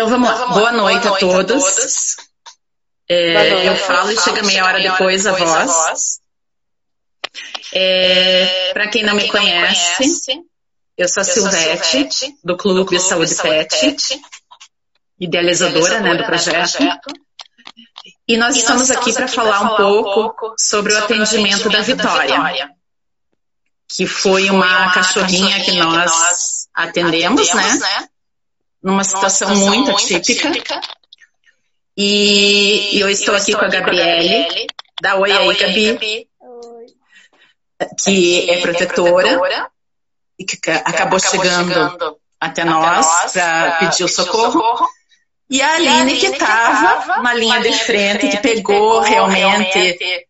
Então vamos lá. Boa noite, Boa noite a todos. A todos. É, eu falo e chega meia hora depois a voz. É, Para quem não me conhece, eu sou a Silvete, do Clube de Saúde Pet, idealizadora né, do projeto. E nós estamos aqui para falar um pouco sobre o atendimento da Vitória, que foi uma cachorrinha que nós atendemos, né? Numa situação, situação muito, atípica. atípica. E, e, eu estou, eu aqui com a Gabriele, da Oi aí, Gabi, Gabi, que é protetora, protetora e que, acabou, acabou chegando, chegando, até nós para pedir o socorro. socorro. E a Aline, que estava na linha de frente, que pegou realmente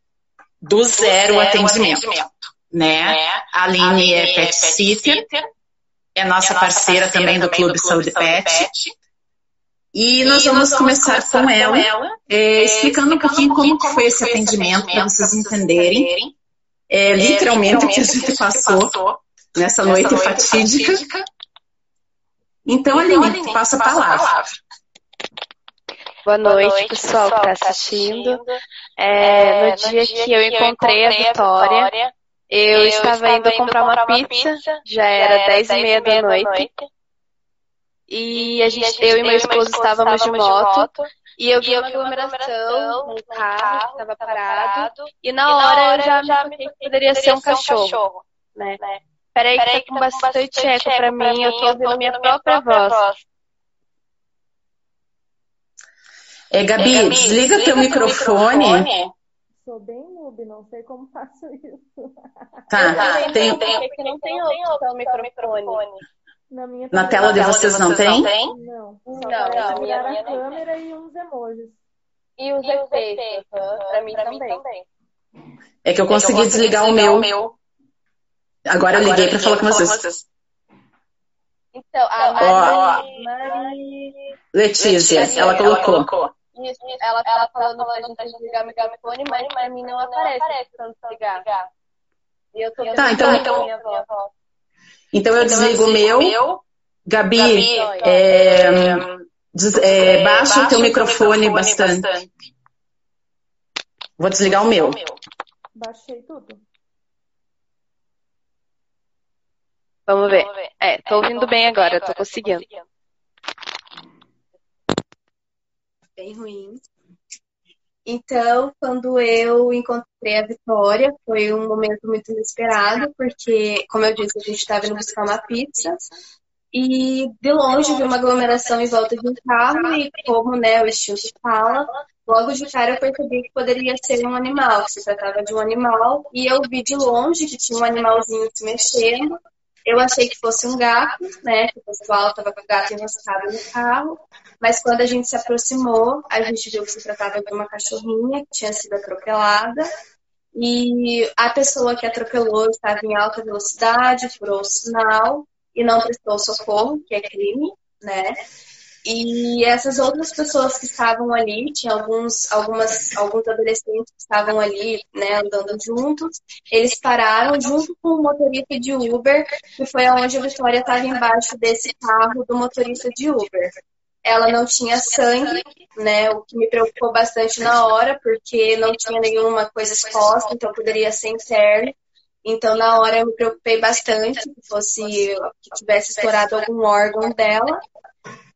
do zero o atendimento. Né? A Aline é pet sitter é nossa, é nossa parceira, parceira, também do Clube, do Clube Saúde, Saúde Pet. Pet. E, e nós vamos, vamos começar, começar, com ela, ela é, explicando um pouquinho como, como foi esse atendimento, para vocês entenderem é, literalmente o que a gente passou, passou nessa noite, noite fatídica. fatídica. Então, então Aline, Aline passa a palavra. palavra. Boa noite, Boa noite pessoal, que está assistindo. É, no, dia que eu encontrei a Vitória, eu, eu estava, estava indo, comprar, comprar uma, pizza, pizza, já era dez e meia da noite. noite. E a gente, e a gente eu e meu esposo estávamos de moto. E eu vi uma aglomeração no carro que estava parado. E na hora eu já, já me que poderia ser um cachorro. cachorro né? né? Peraí, que tá com tá bastante eco pra mim, eu tô ouvindo minha própria voz. É, Gabi, é, Gabi desliga, desliga teu microfone. microfone sou bem noob, não sei como faço isso. Tá, tá tem, tem, tem, não tem opção microfone. Na, minha na tela de vocês não tem? Não, não, não, não minha, minha a câmera e uns emojis. E os efeitos, pra mim também. É que eu consegui desligar o meu. Agora eu liguei pra falar com vocês. Então, a Mari... Letícia, ela colocou. Isso, ela tá ela falando, tá falando pra gente desligar o microfone, mas pra mim não, não aparece, aparece quando desligar. E eu tô tá, então, então, minha voz. então eu desligo o meu. meu. Gabi, Gabi é, é, é, baixa o teu microfone, microfone bastante. bastante. Vou desligar o meu. Baixei tudo. Vamos ver. É, tô ouvindo bem agora, tô conseguindo bem ruins. Então, quando eu encontrei a Vitória, foi um momento muito inesperado, porque, como eu disse, a gente estava indo buscar uma pizza e de longe vi uma aglomeração em volta de um carro e, como né, o estilo fala, logo de cara eu percebi que poderia ser um animal, que se tratava de um animal, e eu vi de longe que tinha um animalzinho se mexendo eu achei que fosse um gato, né? Que o pessoal estava com o gato enroscado no carro. Mas quando a gente se aproximou, a gente viu que se tratava de uma cachorrinha que tinha sido atropelada. E a pessoa que atropelou estava em alta velocidade, furou o sinal e não prestou socorro, que é crime, né? E essas outras pessoas que estavam ali, tinha alguns, algumas, alguns adolescentes que estavam ali, né, andando juntos, eles pararam junto com o motorista de Uber, que foi aonde a Vitória estava embaixo desse carro do motorista de Uber. Ela não tinha sangue, né, o que me preocupou bastante na hora, porque não tinha nenhuma coisa exposta, então poderia ser interno. Então, na hora, eu me preocupei bastante que fosse que tivesse estourado algum órgão dela.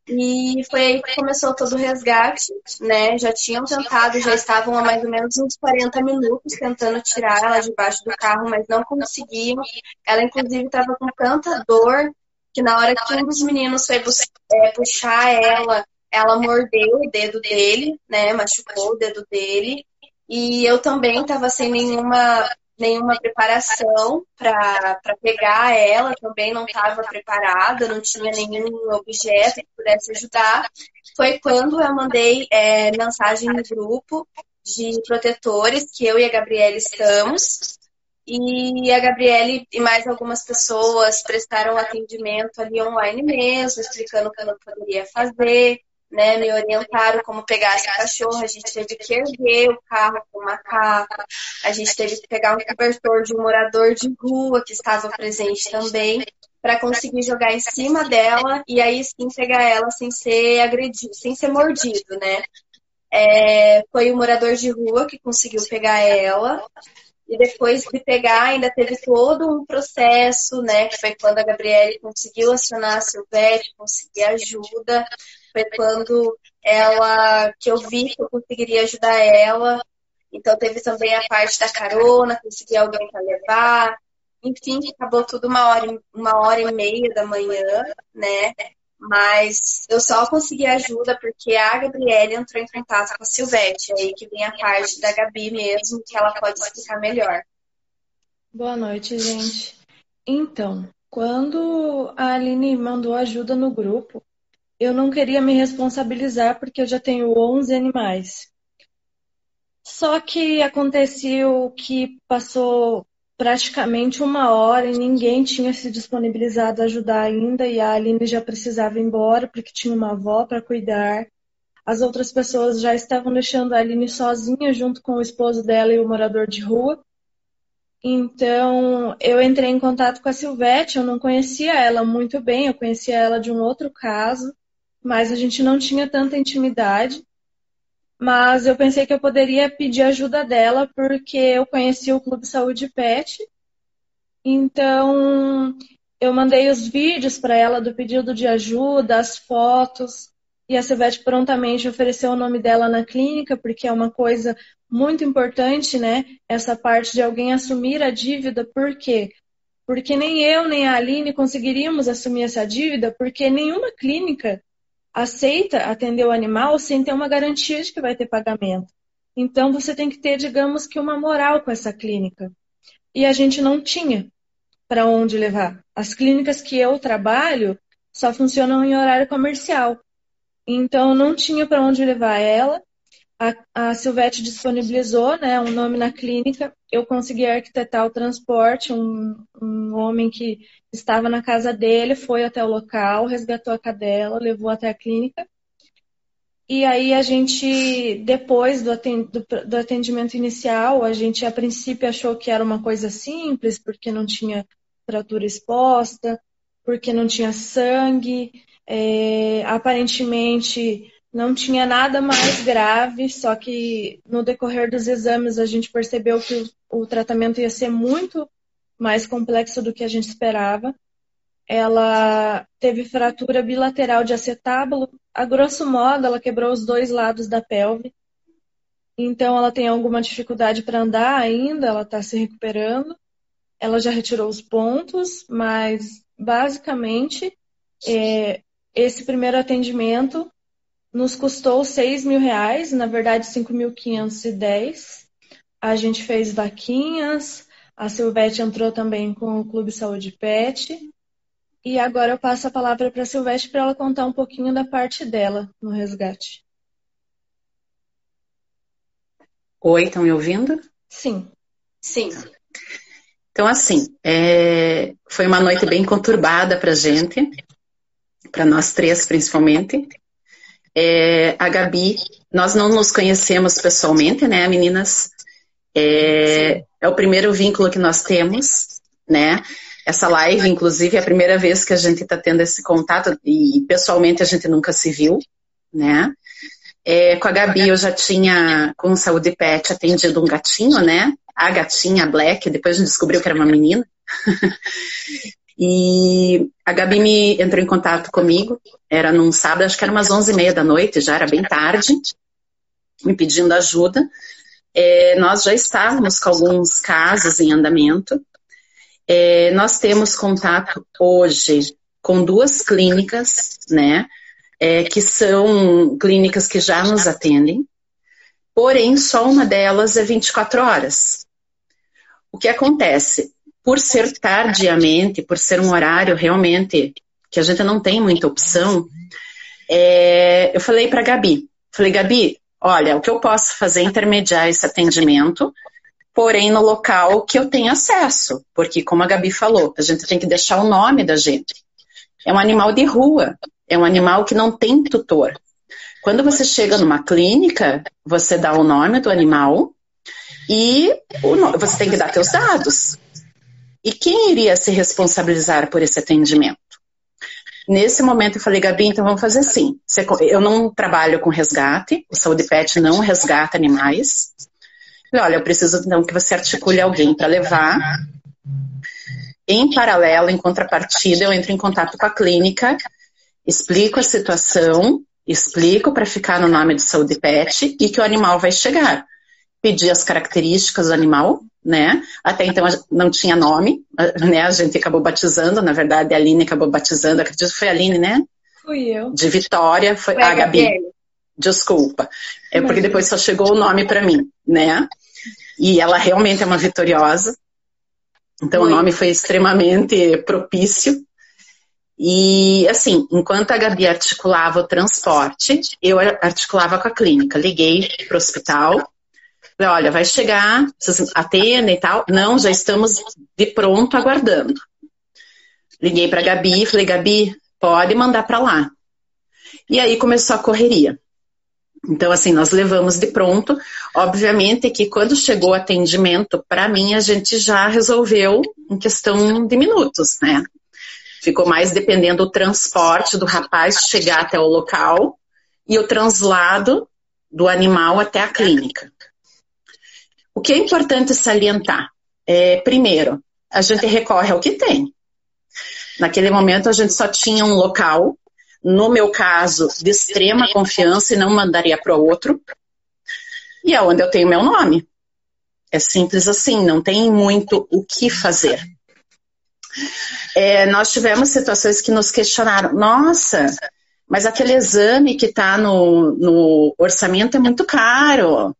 E foi aí que começou todo o resgate, né? Já tinham tentado, já estavam há mais ou menos uns 40 minutos tentando tirar ela debaixo do carro, mas não conseguiam. Ela, inclusive, estava com tanta dor que na hora que um dos meninos foi é, puxar ela, ela mordeu o dedo dele, né? Machucou o dedo dele. E eu também estava sem nenhuma nenhuma preparação para pegar ela, também não estava preparada, não tinha nenhum objeto que pudesse ajudar. Foi quando eu mandei é, mensagem no grupo de protetores que eu e a Gabriela estamos. E a Gabriele e mais algumas pessoas prestaram atendimento ali online mesmo, explicando o que ela poderia fazer né, me orientaram como pegar esse cachorro. A gente teve que erguer o carro com uma capa, a gente teve que pegar um cobertor de um morador de rua que estava presente também. para conseguir jogar em cima dela e aí sim pegar ela sem ser agredido, sem ser mordido, né? É, foi o morador de rua que conseguiu pegar ela. E depois de pegar, ainda teve todo um processo, né? Que foi quando a Gabriele conseguiu acionar a Silvete, conseguir ajuda. Foi quando ela que eu vi que eu conseguiria ajudar ela. Então teve também a parte da carona, conseguir alguém para levar. Enfim, acabou tudo uma hora, uma hora e meia da manhã, né? Mas eu só consegui ajuda porque a Gabriele entrou em contato com a Silvete. Aí que vem a parte da Gabi mesmo, que ela pode explicar melhor. Boa noite, gente. Então, quando a Aline mandou ajuda no grupo, eu não queria me responsabilizar porque eu já tenho 11 animais. Só que aconteceu que passou praticamente uma hora e ninguém tinha se disponibilizado a ajudar ainda e a Aline já precisava ir embora porque tinha uma avó para cuidar. As outras pessoas já estavam deixando a Aline sozinha junto com o esposo dela e o morador de rua. Então, eu entrei em contato com a Silvete, eu não conhecia ela muito bem, eu conhecia ela de um outro caso, mas a gente não tinha tanta intimidade mas eu pensei que eu poderia pedir ajuda dela porque eu conheci o Clube Saúde Pet. Então, eu mandei os vídeos para ela do pedido de ajuda, as fotos, e a Silvete prontamente ofereceu o nome dela na clínica, porque é uma coisa muito importante, né? Essa parte de alguém assumir a dívida, por quê? Porque nem eu nem a Aline conseguiríamos assumir essa dívida, porque nenhuma clínica aceita atender o animal sem ter uma garantia de que vai ter pagamento. Então você tem que ter, digamos que, uma moral com essa clínica. E a gente não tinha para onde levar. As clínicas que eu trabalho só funcionam em horário comercial. Então não tinha para onde levar ela. A, a Silvete disponibilizou né, um nome na clínica. Eu consegui arquitetar o transporte. Um, um homem que estava na casa dele foi até o local, resgatou a cadela, levou até a clínica. E aí a gente, depois do atendimento inicial, a gente a princípio achou que era uma coisa simples, porque não tinha fratura exposta, porque não tinha sangue. É, aparentemente não tinha nada mais grave, só que no decorrer dos exames a gente percebeu que o, tratamento ia ser muito mais complexo do que a gente esperava. Ela teve fratura bilateral de acetábulo. A grosso modo, ela quebrou os dois lados da pelve. Então, ela tem alguma dificuldade para andar ainda, ela está se recuperando. Ela já retirou os pontos, mas basicamente é, esse primeiro atendimento nos custou 6 mil reais, na verdade 5.510. A gente fez vaquinhas, a Silvete entrou também com o Clube Saúde Pet. E agora eu passo a palavra para a Silvete para ela contar um pouquinho da parte dela no resgate. Oi, estão me ouvindo? Sim. Sim. Então, assim, é... foi uma noite bem conturbada para gente, para nós três principalmente. É, a Gabi, nós não nos conhecemos pessoalmente, né, meninas? É, é, o primeiro vínculo que nós temos, né? Essa live, inclusive, é a primeira vez que a gente está tendo esse contato e pessoalmente a gente nunca se viu, né? É, com a Gabi eu já tinha, com saúde pet, atendido um gatinho, né? A gatinha Black, depois a gente descobriu que era uma menina. E a Gabi me entrou em contato comigo, era num sábado, acho que era umas 11 e meia da noite, já era bem tarde, me pedindo ajuda. É, nós já estávamos com alguns casos em andamento. É, nós temos contato hoje com duas clínicas, né, é, que são clínicas que já nos atendem, porém só uma delas é 24 horas. O que acontece? Por ser tardiamente, por ser um horário realmente que a gente não tem muita opção, é, eu falei para Gabi, falei, Gabi, olha, o que eu posso fazer é intermediar esse atendimento, porém no local que eu tenho acesso, porque como a Gabi falou, a gente tem que deixar o nome da gente. É um animal de rua, é um animal que não tem tutor. Quando você chega numa clínica, você dá o nome do animal e você tem que dar seus dados. E quem iria se responsabilizar por esse atendimento? Nesse momento eu falei, Gabi, então vamos fazer assim. Eu não trabalho com resgate, o Saúde Pet não resgata animais. Falei, olha, eu preciso então que você articule alguém para levar. Em paralelo, em contrapartida, eu entro em contato com a clínica, explico a situação, explico para ficar no nome do Saúde Pet e que o animal vai chegar. Pedi as características do animal, né? Até então não tinha nome, né? A gente acabou batizando, na verdade a Aline acabou batizando, acredito que foi a Aline, né? Fui eu. De Vitória, foi, foi a Gabi. Desculpa. É porque depois só chegou o nome para mim, né? E ela realmente é uma vitoriosa. Então Muito. o nome foi extremamente propício. E assim, enquanto a Gabi articulava o transporte, eu articulava com a clínica. Liguei para o hospital, Olha, vai chegar, atendem e tal. Não, já estamos de pronto aguardando. Liguei para Gabi, falei, Gabi, pode mandar para lá. E aí começou a correria. Então, assim, nós levamos de pronto. Obviamente que quando chegou o atendimento, para mim, a gente já resolveu em questão de minutos, né? Ficou mais dependendo do transporte do rapaz chegar até o local e o translado do animal até a clínica. O que é importante salientar? É, primeiro, a gente recorre ao que tem. Naquele momento, a gente só tinha um local, no meu caso, de extrema confiança e não mandaria para outro, e é onde eu tenho meu nome. É simples assim, não tem muito o que fazer. É, nós tivemos situações que nos questionaram: nossa, mas aquele exame que está no, no orçamento é muito caro.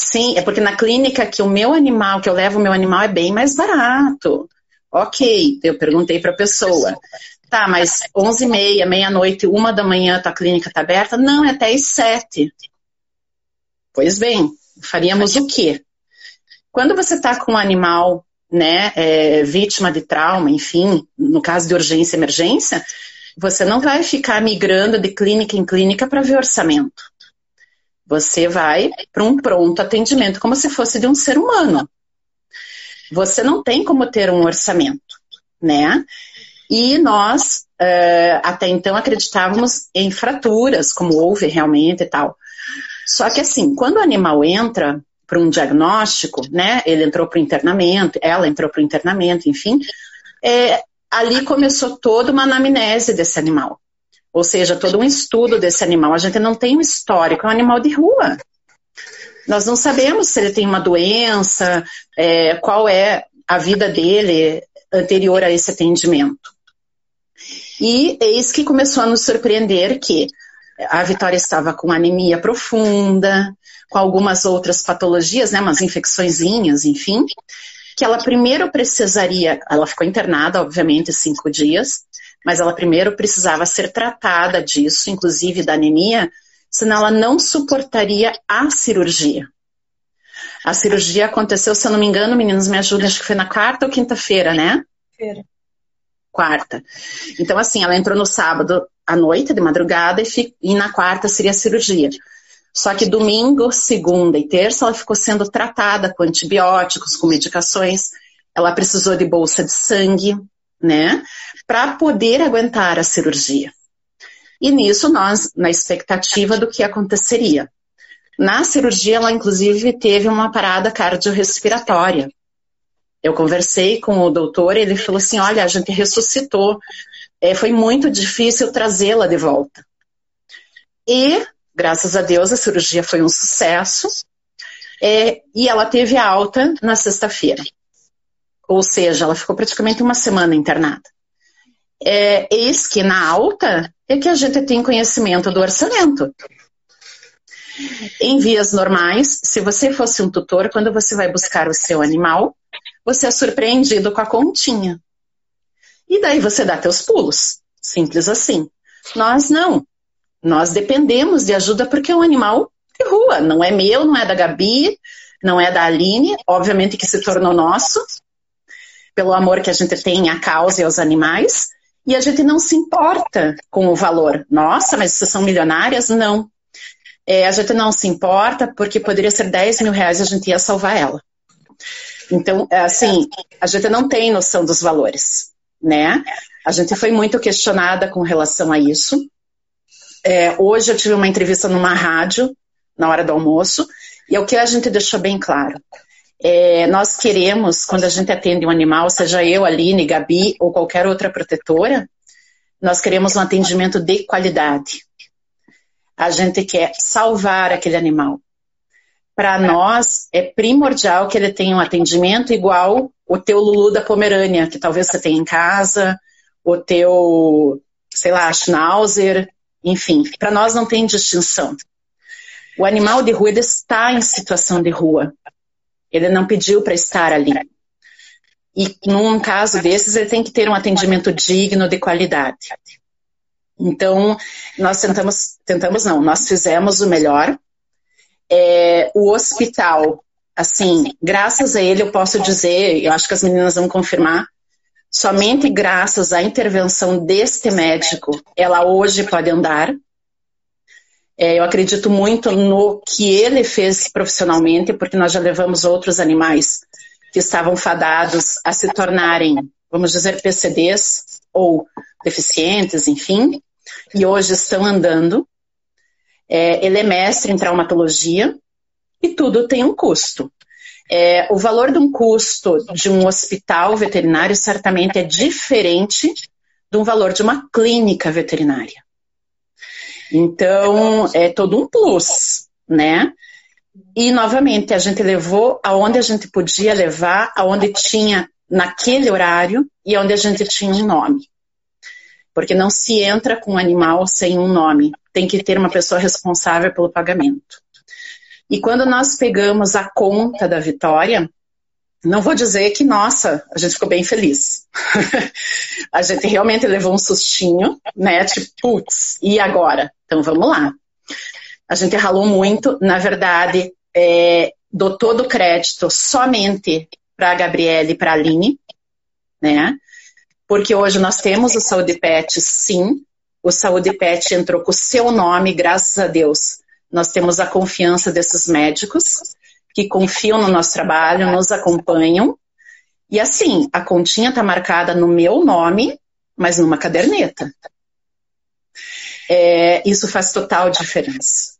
Sim, é porque na clínica que o meu animal, que eu levo o meu animal, é bem mais barato. Ok, eu perguntei para a pessoa. Tá, mas 11 e meia, meia-noite, uma da manhã, tua clínica está aberta? Não, é até às sete. Pois bem, faríamos o quê? Quando você está com um animal, né, é, vítima de trauma, enfim, no caso de urgência e emergência, você não vai ficar migrando de clínica em clínica para ver orçamento. Você vai para um pronto atendimento, como se fosse de um ser humano. Você não tem como ter um orçamento, né? E nós, uh, até então, acreditávamos em fraturas, como houve realmente e tal. Só que assim, quando o animal entra para um diagnóstico, né? Ele entrou para o internamento, ela entrou para o internamento, enfim. É, ali começou toda uma anamnese desse animal ou seja, todo um estudo desse animal. A gente não tem um histórico, é um animal de rua. Nós não sabemos se ele tem uma doença, é, qual é a vida dele anterior a esse atendimento. E eis que começou a nos surpreender que a Vitória estava com anemia profunda, com algumas outras patologias, né, umas infecçõezinhas, enfim, que ela primeiro precisaria, ela ficou internada, obviamente, cinco dias, mas ela primeiro precisava ser tratada disso, inclusive da anemia, senão ela não suportaria a cirurgia. A cirurgia aconteceu, se eu não me engano, meninos, me ajudem, acho que foi na quarta ou quinta-feira, né? Feira. Quarta. Então, assim, ela entrou no sábado à noite, de madrugada, e, e na quarta seria a cirurgia. Só que domingo, segunda e terça, ela ficou sendo tratada com antibióticos, com medicações. Ela precisou de bolsa de sangue, né? Para poder aguentar a cirurgia. E nisso nós, na expectativa do que aconteceria. Na cirurgia, ela inclusive teve uma parada cardiorrespiratória. Eu conversei com o doutor ele falou assim: olha, a gente ressuscitou. É, foi muito difícil trazê-la de volta. E, graças a Deus, a cirurgia foi um sucesso. É, e ela teve alta na sexta-feira. Ou seja, ela ficou praticamente uma semana internada. É, eis que na alta é que a gente tem conhecimento do orçamento. Em vias normais, se você fosse um tutor, quando você vai buscar o seu animal, você é surpreendido com a continha. E daí você dá teus pulos. Simples assim. Nós não. Nós dependemos de ajuda porque é um animal de rua. Não é meu, não é da Gabi, não é da Aline, obviamente que se tornou nosso, pelo amor que a gente tem à causa e aos animais, e a gente não se importa com o valor. Nossa, mas vocês são milionárias? Não. É, a gente não se importa porque poderia ser 10 mil reais e a gente ia salvar ela. Então, é assim, a gente não tem noção dos valores, né? A gente foi muito questionada com relação a isso. É, hoje eu tive uma entrevista numa rádio, na hora do almoço, e é o que a gente deixou bem claro. É, nós queremos, quando a gente atende um animal, seja eu, Aline, Gabi ou qualquer outra protetora, nós queremos um atendimento de qualidade. A gente quer salvar aquele animal. Para nós, é primordial que ele tenha um atendimento igual o teu Lulu da Pomerânia, que talvez você tenha em casa, o teu, sei lá, Schnauzer, enfim. Para nós não tem distinção. O animal de rua está em situação de rua. Ele não pediu para estar ali. E num caso desses, ele tem que ter um atendimento digno de qualidade. Então, nós tentamos, tentamos não, nós fizemos o melhor. É, o hospital, assim, graças a ele eu posso dizer, eu acho que as meninas vão confirmar, somente graças à intervenção deste médico, ela hoje pode andar. É, eu acredito muito no que ele fez profissionalmente, porque nós já levamos outros animais que estavam fadados a se tornarem, vamos dizer, PCDs ou deficientes, enfim, e hoje estão andando. É, ele é mestre em traumatologia e tudo tem um custo. É, o valor de um custo de um hospital veterinário certamente é diferente do valor de uma clínica veterinária. Então, é todo um plus, né? E, novamente, a gente levou aonde a gente podia levar, aonde tinha naquele horário e onde a gente tinha um nome. Porque não se entra com um animal sem um nome. Tem que ter uma pessoa responsável pelo pagamento. E quando nós pegamos a conta da Vitória, não vou dizer que, nossa, a gente ficou bem feliz. a gente realmente levou um sustinho, né? Tipo, putz, e agora? Então vamos lá. A gente ralou muito, na verdade, é, dou todo o crédito somente para a Gabriele e para a Aline, né? Porque hoje nós temos o Saúde Pet, sim. O Saúde Pet entrou com o seu nome, graças a Deus. Nós temos a confiança desses médicos que confiam no nosso trabalho, nos acompanham. E assim, a continha está marcada no meu nome, mas numa caderneta. É, isso faz total diferença.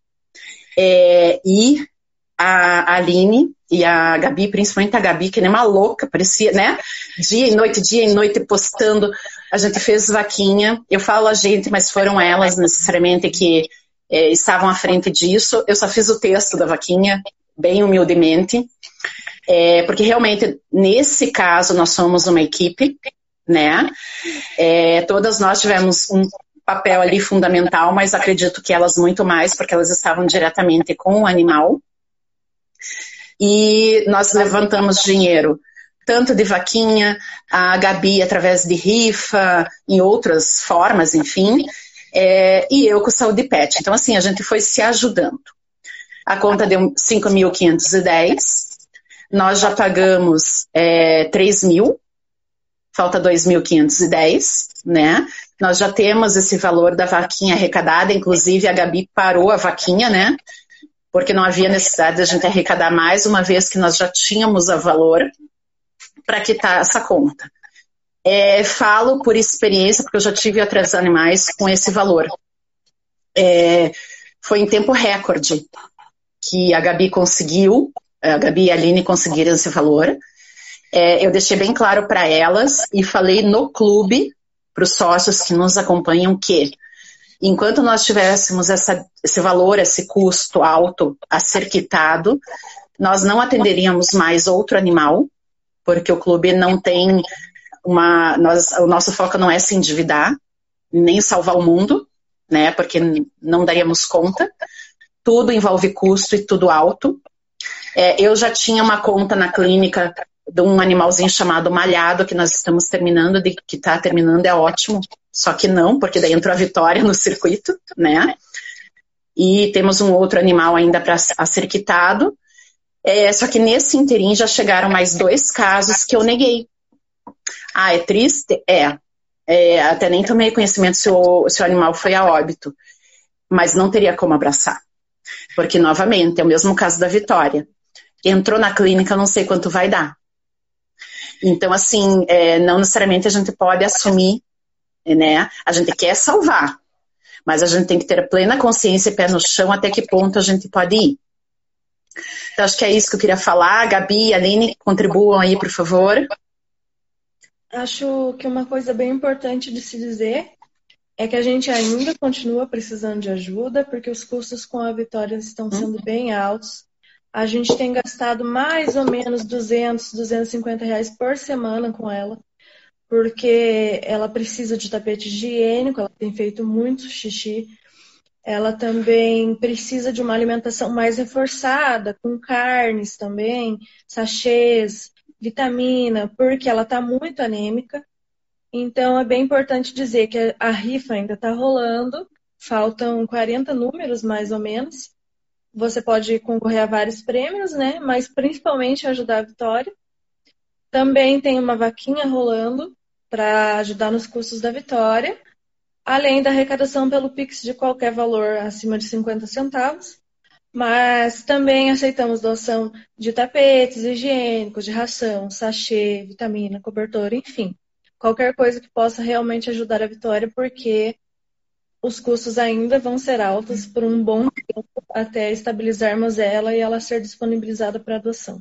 É, e a Aline e a Gabi, principalmente a Gabi, que nem uma louca, parecia, né? Dia e noite, dia e noite postando. A gente fez vaquinha. Eu falo a gente, mas foram elas necessariamente que é, estavam à frente disso. Eu só fiz o texto da vaquinha, bem humildemente, é, porque realmente, nesse caso, nós somos uma equipe, né? É, todas nós tivemos um papel ali fundamental, mas acredito que elas muito mais, porque elas estavam diretamente com o animal. E nós levantamos dinheiro, tanto de vaquinha, a Gabi através de rifa, em outras formas, enfim, é, e eu com saúde pet. Então, assim, a gente foi se ajudando. A conta deu 5.510. Nós já pagamos é, 3 mil, falta 2.510, né? Nós já temos esse valor da vaquinha arrecadada, inclusive a Gabi parou a vaquinha, né? Porque não havia necessidade de a gente arrecadar mais, uma vez que nós já tínhamos o valor para quitar essa conta. É, falo por experiência, porque eu já tive outros animais com esse valor. É, foi em tempo recorde que a Gabi conseguiu, a Gabi e a Aline conseguiram esse valor. É, eu deixei bem claro para elas e falei no clube, para os sócios que nos acompanham, que enquanto nós tivéssemos essa, esse valor, esse custo alto a ser quitado, nós não atenderíamos mais outro animal, porque o clube não tem uma. Nós, o nosso foco não é se endividar, nem salvar o mundo, né? Porque não daríamos conta tudo envolve custo e tudo alto. É, eu já tinha uma conta na clínica de um animalzinho chamado malhado, que nós estamos terminando, de, que está terminando, é ótimo. Só que não, porque daí entrou a vitória no circuito, né? E temos um outro animal ainda para ser quitado. É, só que nesse interim já chegaram mais dois casos que eu neguei. Ah, é triste? É. é até nem tomei conhecimento se o, se o animal foi a óbito. Mas não teria como abraçar. Porque, novamente, é o mesmo caso da Vitória. Entrou na clínica, não sei quanto vai dar. Então, assim, é, não necessariamente a gente pode assumir, né? A gente quer salvar, mas a gente tem que ter plena consciência e pé no chão até que ponto a gente pode ir. Então, acho que é isso que eu queria falar. Gabi Aline, contribuam aí, por favor. Acho que uma coisa bem importante de se dizer é que a gente ainda continua precisando de ajuda, porque os custos com a Vitória estão sendo bem altos. A gente tem gastado mais ou menos 200, 250 reais por semana com ela, porque ela precisa de tapete higiênico, ela tem feito muito xixi. Ela também precisa de uma alimentação mais reforçada, com carnes também, sachês, vitamina, porque ela está muito anêmica. Então, é bem importante dizer que a rifa ainda está rolando, faltam 40 números, mais ou menos. Você pode concorrer a vários prêmios, né? Mas principalmente ajudar a Vitória. Também tem uma vaquinha rolando para ajudar nos custos da Vitória, além da arrecadação pelo Pix de qualquer valor acima de 50 centavos. Mas também aceitamos doação de tapetes higiênicos, de ração, sachê, vitamina, cobertor, enfim qualquer coisa que possa realmente ajudar a Vitória, porque os custos ainda vão ser altos por um bom tempo até estabilizarmos ela e ela ser disponibilizada para adoção.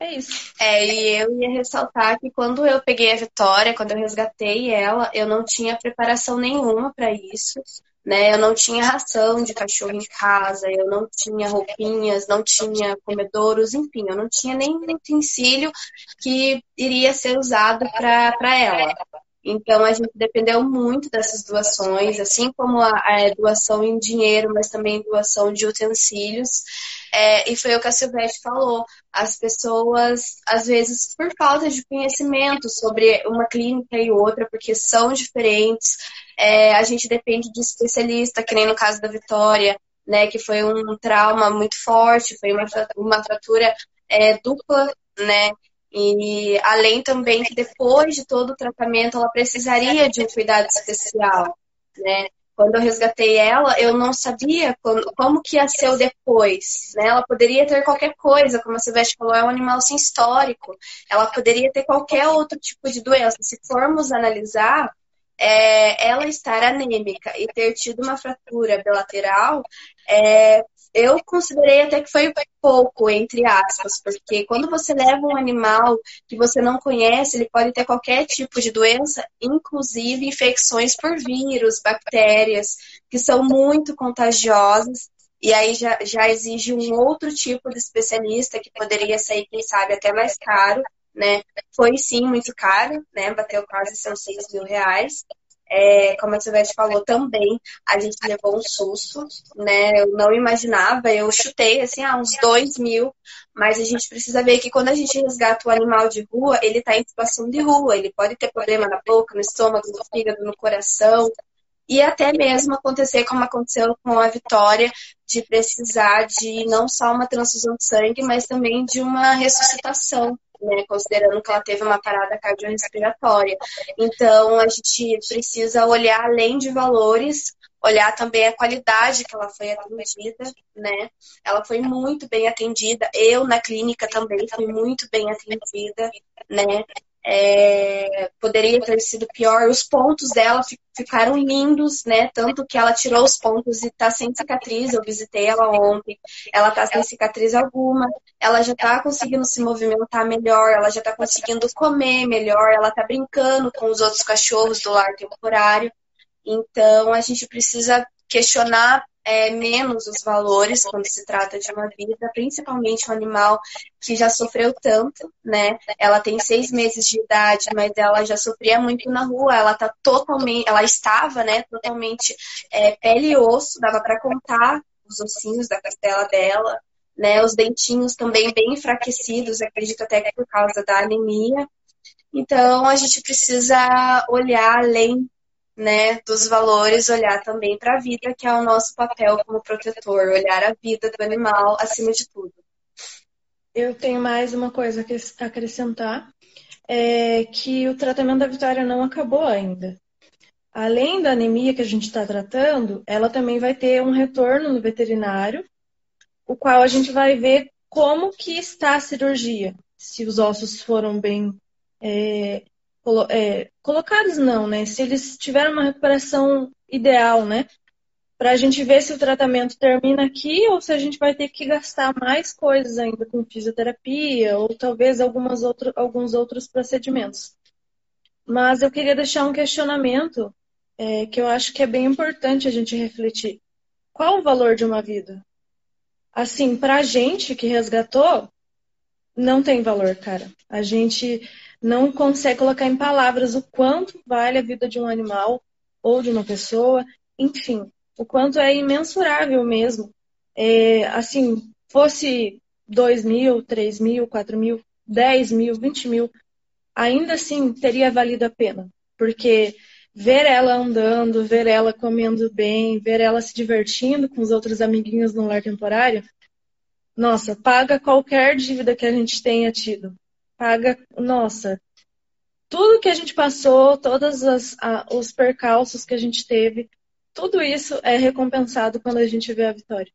É isso. É, e eu ia ressaltar que quando eu peguei a Vitória, quando eu resgatei ela, eu não tinha preparação nenhuma para isso né? Eu não tinha ração de cachorro em casa, eu não tinha roupinhas, não tinha comedouros, enfim, eu não tinha nenhum utensílio que iria ser usado para ela. Então a gente dependeu muito dessas doações, assim como a, a doação em dinheiro, mas também doação de utensílios. É, e foi o que a Silvete falou. As pessoas, às vezes, por falta de conhecimento sobre uma clínica e outra, porque são diferentes, é, a gente depende de especialista, que nem no caso da Vitória, né, que foi um trauma muito forte, foi uma, uma fratura é, dupla, né, e além também que depois de todo o tratamento ela precisaria de um cuidado especial, né? Quando eu resgatei ela, eu não sabia como, que ia ser o depois, né? Ela poderia ter qualquer coisa, como a Silvestre falou, é um animal sem histórico. Ela poderia ter qualquer outro tipo de doença. Se formos analisar, é, ela estar anêmica e ter tido uma fratura bilateral é, eu considerei até que foi pouco, entre aspas, porque quando você leva um animal que você não conhece, ele pode ter qualquer tipo de doença, inclusive infecções por vírus, bactérias, que são muito contagiosas. E aí já, já exige um outro tipo de especialista que poderia sair, quem sabe, até mais caro, né? Foi sim muito caro, né? Bateu quase seus 6 mil reais. É, como a Silvete falou também, a gente levou um susto, né? Eu não imaginava, eu chutei assim, ah, uns dois mil, mas a gente precisa ver que quando a gente resgata o animal de rua, ele está em situação de rua, ele pode ter problema na boca, no estômago, no fígado, no coração, e até mesmo acontecer como aconteceu com a Vitória, de precisar de não só uma transfusão de sangue, mas também de uma ressuscitação né, considerando que ela teve uma parada cardiorrespiratória. Então, a gente precisa olhar além de valores, olhar também a qualidade que ela foi atendida, né? Ela foi muito bem atendida. Eu na clínica também fui muito bem atendida, né? É, poderia ter sido pior. Os pontos dela ficaram lindos, né? Tanto que ela tirou os pontos e tá sem cicatriz. Eu visitei ela ontem. Ela tá sem cicatriz alguma. Ela já tá conseguindo se movimentar melhor. Ela já tá conseguindo comer melhor. Ela tá brincando com os outros cachorros do lar temporário. Então a gente precisa questionar é, menos os valores quando se trata de uma vida, principalmente um animal que já sofreu tanto, né? Ela tem seis meses de idade, mas ela já sofria muito na rua. Ela tá totalmente, ela estava, né? Totalmente é, pele e osso, dava para contar os ossinhos da costela dela, né? Os dentinhos também bem enfraquecidos, acredito até que por causa da anemia. Então a gente precisa olhar além né, dos valores, olhar também para a vida, que é o nosso papel como protetor, olhar a vida do animal acima de tudo. Eu tenho mais uma coisa a acrescentar, é que o tratamento da Vitória não acabou ainda. Além da anemia que a gente está tratando, ela também vai ter um retorno no veterinário, o qual a gente vai ver como que está a cirurgia. se os ossos foram bem é, é, colocados, não, né? Se eles tiveram uma recuperação ideal, né? Para a gente ver se o tratamento termina aqui ou se a gente vai ter que gastar mais coisas ainda com fisioterapia ou talvez algumas outro, alguns outros procedimentos. Mas eu queria deixar um questionamento é, que eu acho que é bem importante a gente refletir. Qual o valor de uma vida? Assim, para a gente que resgatou, não tem valor, cara. A gente não consegue colocar em palavras o quanto vale a vida de um animal ou de uma pessoa, enfim, o quanto é imensurável mesmo. É, assim, fosse 2 mil, 3 mil, 4 mil, 10 mil, 20 mil, ainda assim teria valido a pena. Porque ver ela andando, ver ela comendo bem, ver ela se divertindo com os outros amiguinhos no lar temporário, nossa, paga qualquer dívida que a gente tenha tido. Paga, nossa, tudo que a gente passou, todos os percalços que a gente teve, tudo isso é recompensado quando a gente vê a vitória.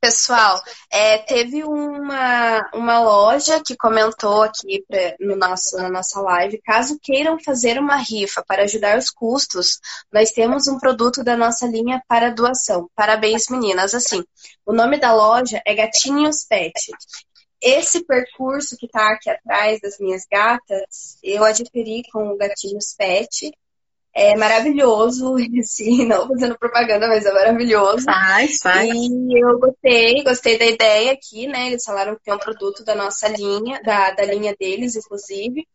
Pessoal, é, teve uma, uma loja que comentou aqui pra, no nosso, na nossa live. Caso queiram fazer uma rifa para ajudar os custos, nós temos um produto da nossa linha para doação. Parabéns, meninas. Assim, o nome da loja é Gatinhos Pet. Esse percurso que está aqui atrás das minhas gatas, eu adquiri com o Gatinhos Pet é maravilhoso, sim, não fazendo propaganda, mas é maravilhoso. Faz, faz. E eu gostei, gostei da ideia aqui, né? Eles falaram que tem um produto da nossa linha, da, da linha deles, inclusive.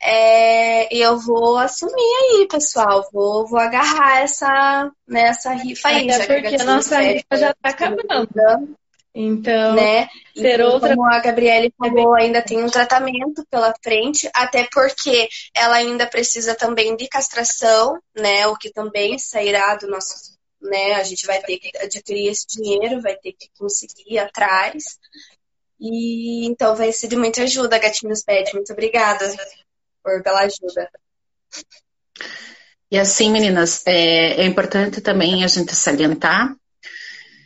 É, e eu vou assumir aí, pessoal. Vou, vou agarrar essa, né, essa rifa aí. Até porque a nossa rifa já tá acabando. Então, né? ter e, outra. Como a Gabriele falou, ainda tem um tratamento pela frente, até porque ela ainda precisa também de castração, né? O que também sairá do nosso. Né, a gente vai ter que adquirir esse dinheiro, vai ter que conseguir ir atrás. E então vai ser de muita ajuda, Gatinhos Pet. Muito obrigada por, pela ajuda. E assim, meninas, é, é importante também a gente salientar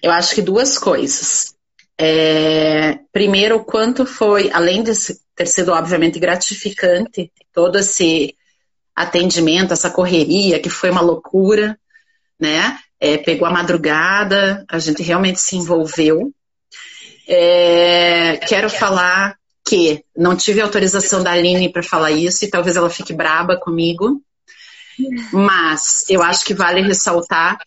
eu acho que duas coisas. É, primeiro, o quanto foi, além de ter sido obviamente gratificante, todo esse atendimento, essa correria, que foi uma loucura, né? É, pegou a madrugada, a gente realmente se envolveu. É, quero falar que não tive autorização da Aline para falar isso e talvez ela fique braba comigo, mas eu acho que vale ressaltar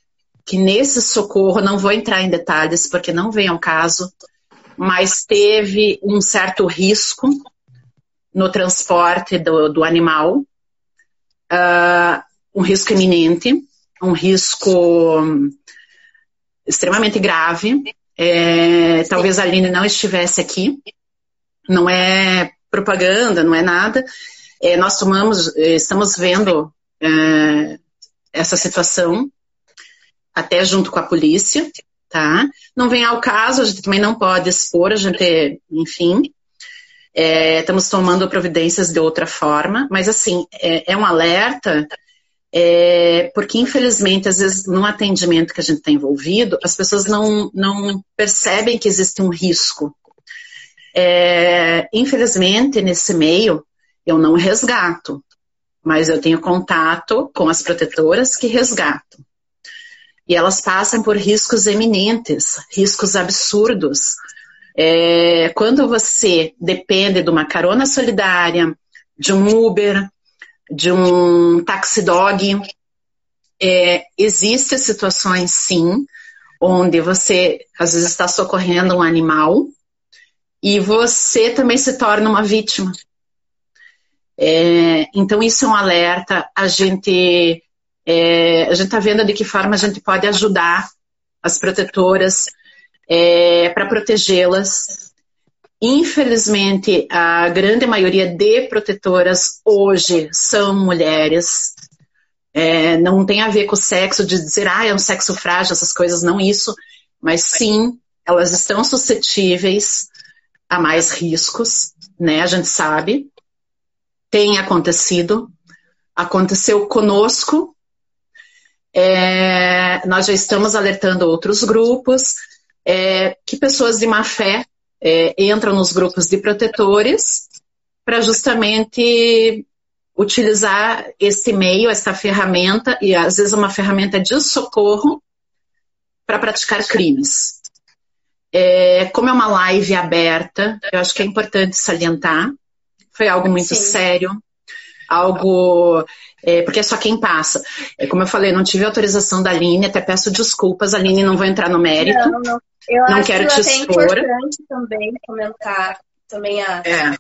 que nesse socorro, não vou entrar em detalhes porque não vem ao caso, mas teve um certo risco no transporte do, do animal, uh, um risco iminente, um risco extremamente grave. É, talvez a Aline não estivesse aqui, não é propaganda, não é nada. É, nós tomamos, estamos vendo é, essa situação até junto com a polícia, tá? Não vem ao caso, a gente também não pode expor, a gente, enfim, é, estamos tomando providências de outra forma, mas assim, é, é um alerta, é, porque infelizmente, às vezes, no atendimento que a gente está envolvido, as pessoas não, não percebem que existe um risco. É, infelizmente, nesse meio, eu não resgato, mas eu tenho contato com as protetoras que resgatam e elas passam por riscos eminentes, riscos absurdos. É, quando você depende de uma carona solidária, de um Uber, de um taxi dog, é, existem situações sim, onde você às vezes está socorrendo um animal e você também se torna uma vítima. É, então isso é um alerta. A gente é, a gente está vendo de que forma a gente pode ajudar as protetoras é, para protegê-las. Infelizmente, a grande maioria de protetoras hoje são mulheres. É, não tem a ver com o sexo, de dizer, ah, é um sexo frágil, essas coisas, não isso. Mas sim, elas estão suscetíveis a mais riscos, né? A gente sabe. Tem acontecido. Aconteceu conosco, é, nós já estamos alertando outros grupos é, que pessoas de má fé é, entram nos grupos de protetores para justamente utilizar esse meio, essa ferramenta, e às vezes uma ferramenta de socorro para praticar crimes. É, como é uma live aberta, eu acho que é importante salientar. Foi algo muito Sim. sério, algo. É, porque é só quem passa. É, como eu falei, não tive autorização da Aline, até peço desculpas, Aline, não vou entrar no mérito. Não, não. Eu não quero te expor. É importante também comentar também a. É.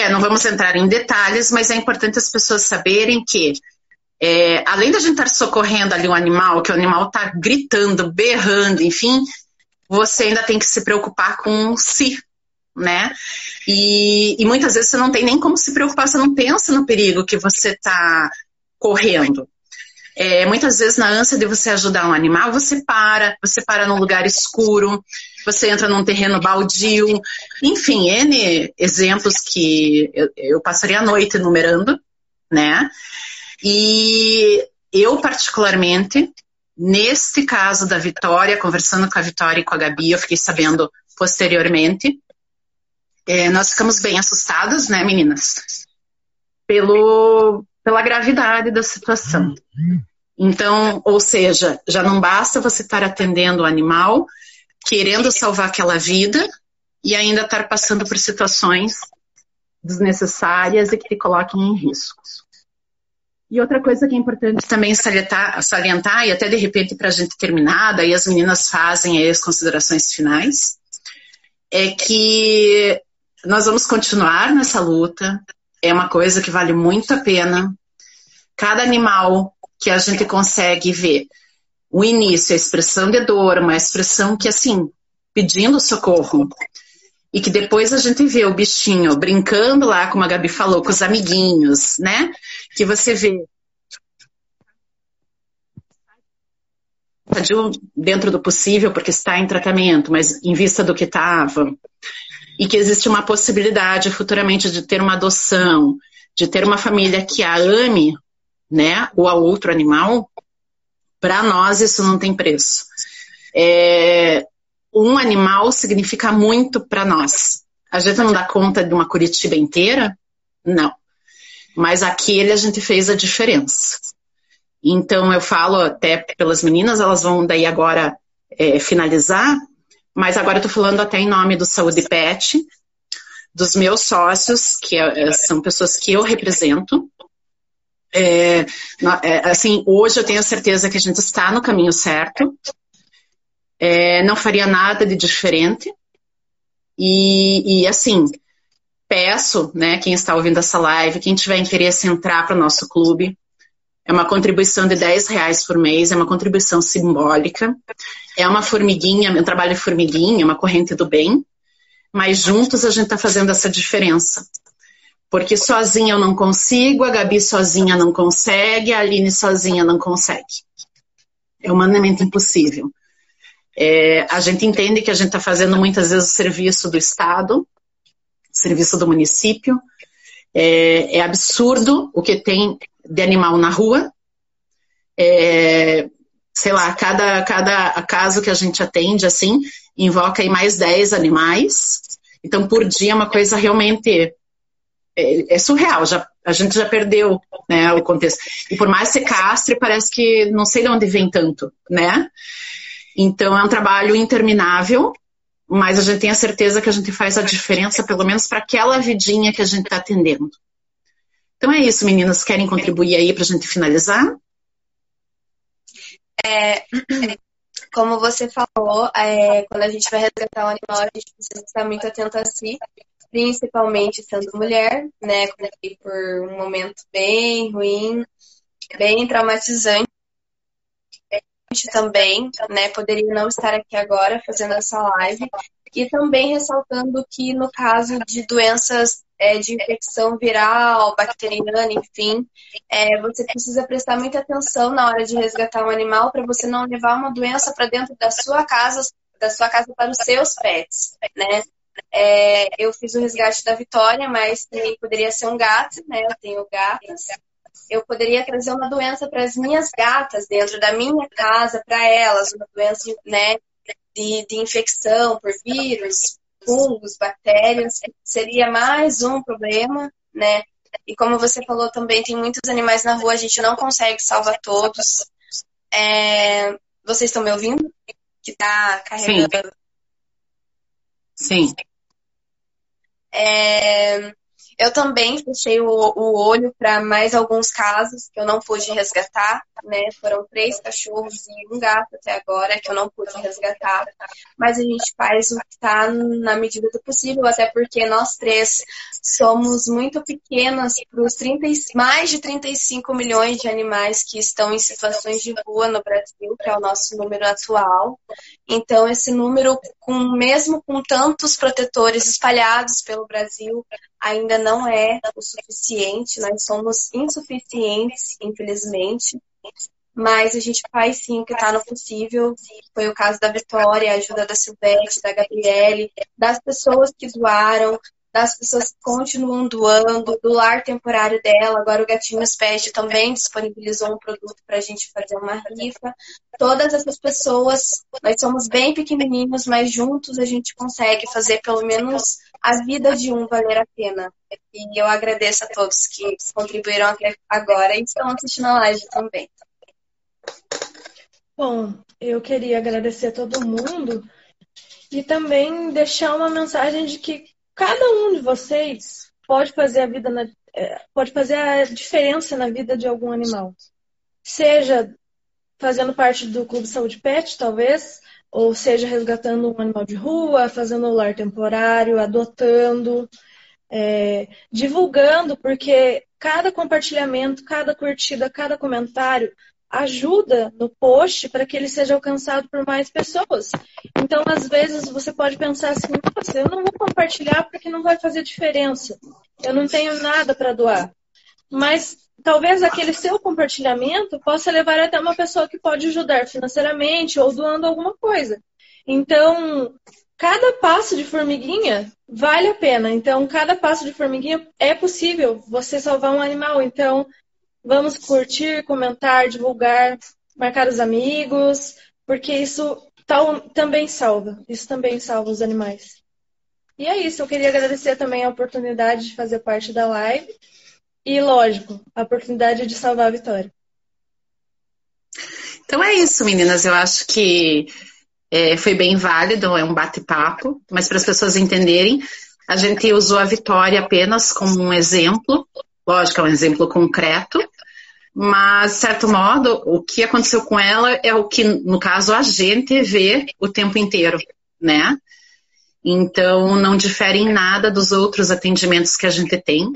é, não vamos entrar em detalhes, mas é importante as pessoas saberem que é, além da gente estar socorrendo ali um animal, que o animal está gritando, berrando, enfim, você ainda tem que se preocupar com si, né? E, e muitas vezes você não tem nem como se preocupar, você não pensa no perigo que você está correndo. É, muitas vezes, na ânsia de você ajudar um animal, você para, você para num lugar escuro, você entra num terreno baldio, enfim, N exemplos que eu, eu passaria a noite enumerando, né? E eu, particularmente, neste caso da Vitória, conversando com a Vitória e com a Gabi, eu fiquei sabendo posteriormente, é, nós ficamos bem assustadas, né, meninas? Pelo, pela gravidade da situação. Então, ou seja, já não basta você estar atendendo o animal, querendo salvar aquela vida e ainda estar passando por situações desnecessárias e que te coloquem em risco. E outra coisa que é importante também salientar, salientar e até de repente para a gente terminar, daí as meninas fazem as considerações finais, é que nós vamos continuar nessa luta, é uma coisa que vale muito a pena. Cada animal que a gente consegue ver o início, a expressão de dor, uma expressão que, assim, pedindo socorro, e que depois a gente vê o bichinho brincando lá, como a Gabi falou, com os amiguinhos, né? Que você vê dentro do possível, porque está em tratamento, mas em vista do que estava, e que existe uma possibilidade futuramente de ter uma adoção, de ter uma família que a ame, né, ou a outro animal, para nós isso não tem preço. É, um animal significa muito para nós. A gente não dá conta de uma Curitiba inteira? Não. Mas aquele a gente fez a diferença. Então eu falo até pelas meninas, elas vão daí agora é, finalizar, mas agora eu tô falando até em nome do Saúde Pet, dos meus sócios, que é, são pessoas que eu represento, é, é, assim, hoje eu tenho certeza que a gente está no caminho certo. É, não faria nada de diferente. E, e, assim, peço, né, quem está ouvindo essa live, quem tiver interesse em entrar para o nosso clube, é uma contribuição de 10 reais por mês, é uma contribuição simbólica, é uma formiguinha, um trabalho de formiguinha, uma corrente do bem, mas juntos a gente está fazendo essa diferença. Porque sozinha eu não consigo, a Gabi sozinha não consegue, a Aline sozinha não consegue. É humanamente impossível. É, a gente entende que a gente está fazendo muitas vezes o serviço do Estado, serviço do município. É, é absurdo o que tem de animal na rua. É, sei lá, cada, cada caso que a gente atende, assim, invoca aí mais 10 animais. Então, por dia é uma coisa realmente é, é, surreal, já, a gente já perdeu né, o contexto. E por mais ser castre, parece que não sei de onde vem tanto, né? Então é um trabalho interminável, mas a gente tem a certeza que a gente faz a diferença, pelo menos para aquela vidinha que a gente está atendendo. Então é isso, meninas. Querem contribuir aí para a gente finalizar? É, como você falou, é, quando a gente vai resgatar um animal, a gente precisa estar muito atento a si, principalmente sendo mulher, né? Por um momento bem ruim, bem traumatizante também, né? Poderia não estar aqui agora fazendo essa live. E também ressaltando que no caso de doenças é, de infecção viral, bacteriana, enfim, é, você precisa prestar muita atenção na hora de resgatar um animal para você não levar uma doença para dentro da sua casa, da sua casa para os seus pets, né? É, eu fiz o resgate da Vitória, mas também poderia ser um gato, né? Eu tenho gatas. Eu poderia trazer uma doença para as minhas gatas dentro da minha casa, para elas, uma doença, né? De, de infecção por vírus. fungos, bactérias, seria mais um problema, né? E como você falou também, tem muitos animais na rua, a gente não consegue salvar todos. É... Vocês estão me ouvindo? Que tá carregando. Sim. Sim. É... Eu também fechei o, o olho para mais alguns casos que eu não pude resgatar, né? Foram três cachorros e um gato até agora que eu não pude resgatar. Mas a gente faz o que está na medida do possível, até porque nós três somos muito pequenas para os mais de 35 milhões de animais que estão em situações de rua no Brasil, que é o nosso número atual. Então, esse número, com, mesmo com tantos protetores espalhados pelo Brasil, ainda não é o suficiente, nós somos insuficientes, infelizmente, mas a gente faz sim o que está no possível. Foi o caso da Vitória, a ajuda da Silvete, da Gabriele, das pessoas que doaram, das pessoas que continuam doando, do lar temporário dela. Agora o Gatinhos Pet também disponibilizou um produto para a gente fazer uma rifa. Todas essas pessoas, nós somos bem pequenininhos, mas juntos a gente consegue fazer pelo menos a vida de um valer a pena. E eu agradeço a todos que contribuíram até agora e estão assistindo a live também. Bom, eu queria agradecer a todo mundo e também deixar uma mensagem de que cada um de vocês pode fazer a vida na, é, pode fazer a diferença na vida de algum animal. Seja fazendo parte do Clube Saúde Pet, talvez, ou seja resgatando um animal de rua, fazendo um lar temporário, adotando, é, divulgando, porque cada compartilhamento, cada curtida, cada comentário ajuda no post para que ele seja alcançado por mais pessoas. Então, às vezes, você pode pensar assim: nossa, eu não vou compartilhar porque não vai fazer diferença. Eu não tenho nada para doar. Mas talvez aquele seu compartilhamento possa levar até uma pessoa que pode ajudar financeiramente ou doando alguma coisa. Então, cada passo de formiguinha vale a pena. Então, cada passo de formiguinha é possível você salvar um animal. Então, Vamos curtir, comentar, divulgar, marcar os amigos, porque isso tal, também salva. Isso também salva os animais. E é isso, eu queria agradecer também a oportunidade de fazer parte da live. E, lógico, a oportunidade de salvar a Vitória. Então é isso, meninas. Eu acho que é, foi bem válido, é um bate-papo, mas para as pessoas entenderem, a gente usou a Vitória apenas como um exemplo, lógico, é um exemplo concreto, mas, certo modo, o que aconteceu com ela é o que, no caso, a gente vê o tempo inteiro, né? Então, não difere em nada dos outros atendimentos que a gente tem,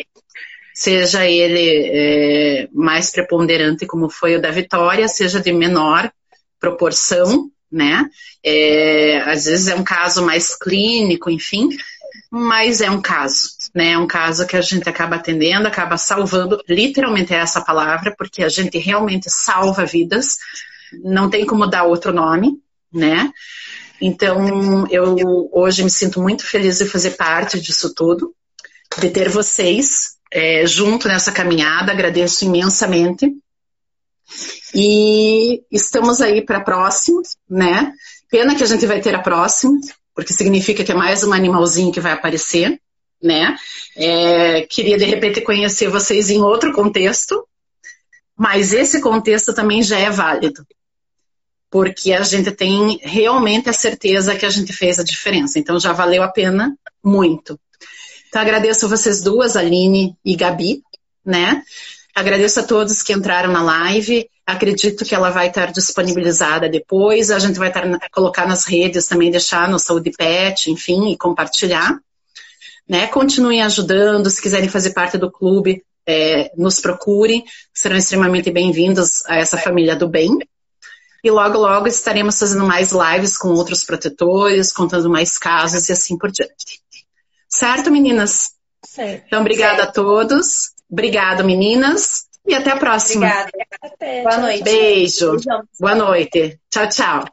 seja ele é, mais preponderante, como foi o da Vitória, seja de menor proporção, né? É, às vezes é um caso mais clínico, enfim, mas é um caso, né? É um caso que a gente acaba atendendo, acaba salvando, literalmente é essa palavra, porque a gente realmente salva vidas, não tem como dar outro nome, né? Então, eu hoje me sinto muito feliz de fazer parte disso tudo, de ter vocês é, junto nessa caminhada, agradeço imensamente. E estamos aí para a próxima, né? Pena que a gente vai ter a próxima, porque significa que é mais um animalzinho que vai aparecer, né? É, queria de repente conhecer vocês em outro contexto, mas esse contexto também já é válido, porque a gente tem realmente a certeza que a gente fez a diferença. Então já valeu a pena muito. Então agradeço vocês duas, Aline e Gabi, né? Agradeço a todos que entraram na live. Acredito que ela vai estar disponibilizada depois. A gente vai estar colocar nas redes também, deixar no Saúde Pet, enfim, e compartilhar. Né? Continuem ajudando. Se quiserem fazer parte do clube, é, nos procurem. Serão extremamente bem-vindos a essa família do bem. E logo, logo estaremos fazendo mais lives com outros protetores, contando mais casos e assim por diante. Certo, meninas? Certo. Então, obrigada certo. a todos. Obrigada, meninas. E até a próxima. Obrigada. Até. Boa noite. Beijo. Boa noite. Tchau, tchau.